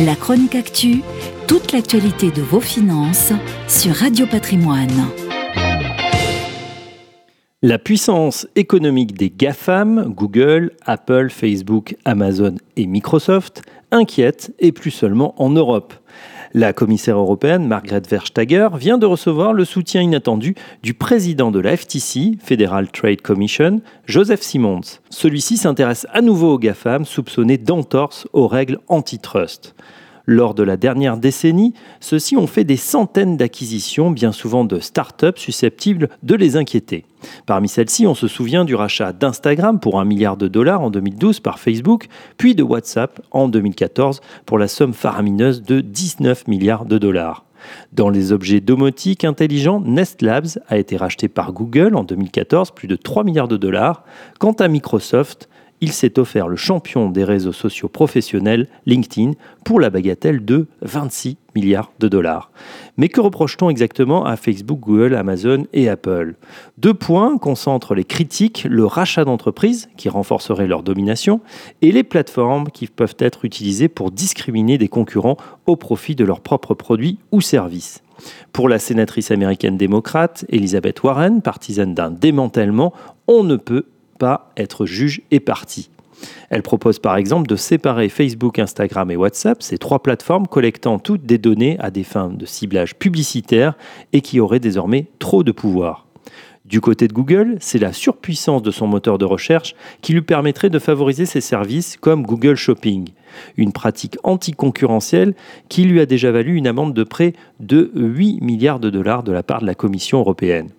La chronique actu, toute l'actualité de vos finances sur Radio Patrimoine. La puissance économique des GAFAM, Google, Apple, Facebook, Amazon et Microsoft, inquiète, et plus seulement en Europe. La commissaire européenne, Margrethe Verstager, vient de recevoir le soutien inattendu du président de la FTC, Federal Trade Commission, Joseph Simons. Celui-ci s'intéresse à nouveau aux GAFAM soupçonnés d'entorse aux règles antitrust. Lors de la dernière décennie, ceux-ci ont fait des centaines d'acquisitions, bien souvent de start-up susceptibles de les inquiéter. Parmi celles-ci, on se souvient du rachat d'Instagram pour un milliard de dollars en 2012 par Facebook, puis de WhatsApp en 2014 pour la somme faramineuse de 19 milliards de dollars. Dans les objets domotiques intelligents, Nest Labs a été racheté par Google en 2014, plus de 3 milliards de dollars. Quant à Microsoft, il s'est offert le champion des réseaux sociaux professionnels, LinkedIn, pour la bagatelle de 26 milliards de dollars. Mais que reproche-t-on exactement à Facebook, Google, Amazon et Apple? Deux points concentrent les critiques, le rachat d'entreprises, qui renforcerait leur domination, et les plateformes qui peuvent être utilisées pour discriminer des concurrents au profit de leurs propres produits ou services. Pour la sénatrice américaine démocrate, Elizabeth Warren, partisane d'un démantèlement, on ne peut pas être juge et partie. Elle propose par exemple de séparer Facebook, Instagram et WhatsApp, ces trois plateformes collectant toutes des données à des fins de ciblage publicitaire et qui auraient désormais trop de pouvoir. Du côté de Google, c'est la surpuissance de son moteur de recherche qui lui permettrait de favoriser ses services comme Google Shopping, une pratique anticoncurrentielle qui lui a déjà valu une amende de près de 8 milliards de dollars de la part de la Commission européenne.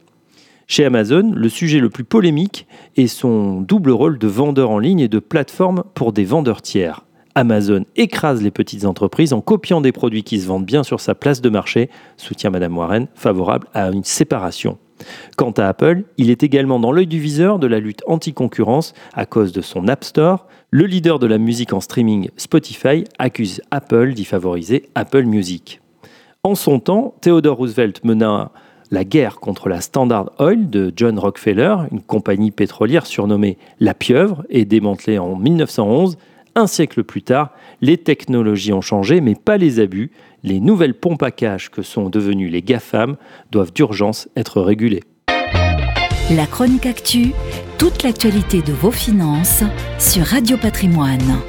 Chez Amazon, le sujet le plus polémique est son double rôle de vendeur en ligne et de plateforme pour des vendeurs tiers. Amazon écrase les petites entreprises en copiant des produits qui se vendent bien sur sa place de marché, soutient Madame Warren, favorable à une séparation. Quant à Apple, il est également dans l'œil du viseur de la lutte anti-concurrence à cause de son App Store. Le leader de la musique en streaming, Spotify, accuse Apple d'y favoriser Apple Music. En son temps, Theodore Roosevelt mena la guerre contre la Standard Oil de John Rockefeller, une compagnie pétrolière surnommée La Pieuvre et démantelée en 1911. Un siècle plus tard, les technologies ont changé, mais pas les abus. Les nouvelles pompes à cash que sont devenues les GAFAM doivent d'urgence être régulées. La chronique actu, toute l'actualité de vos finances sur Radio Patrimoine.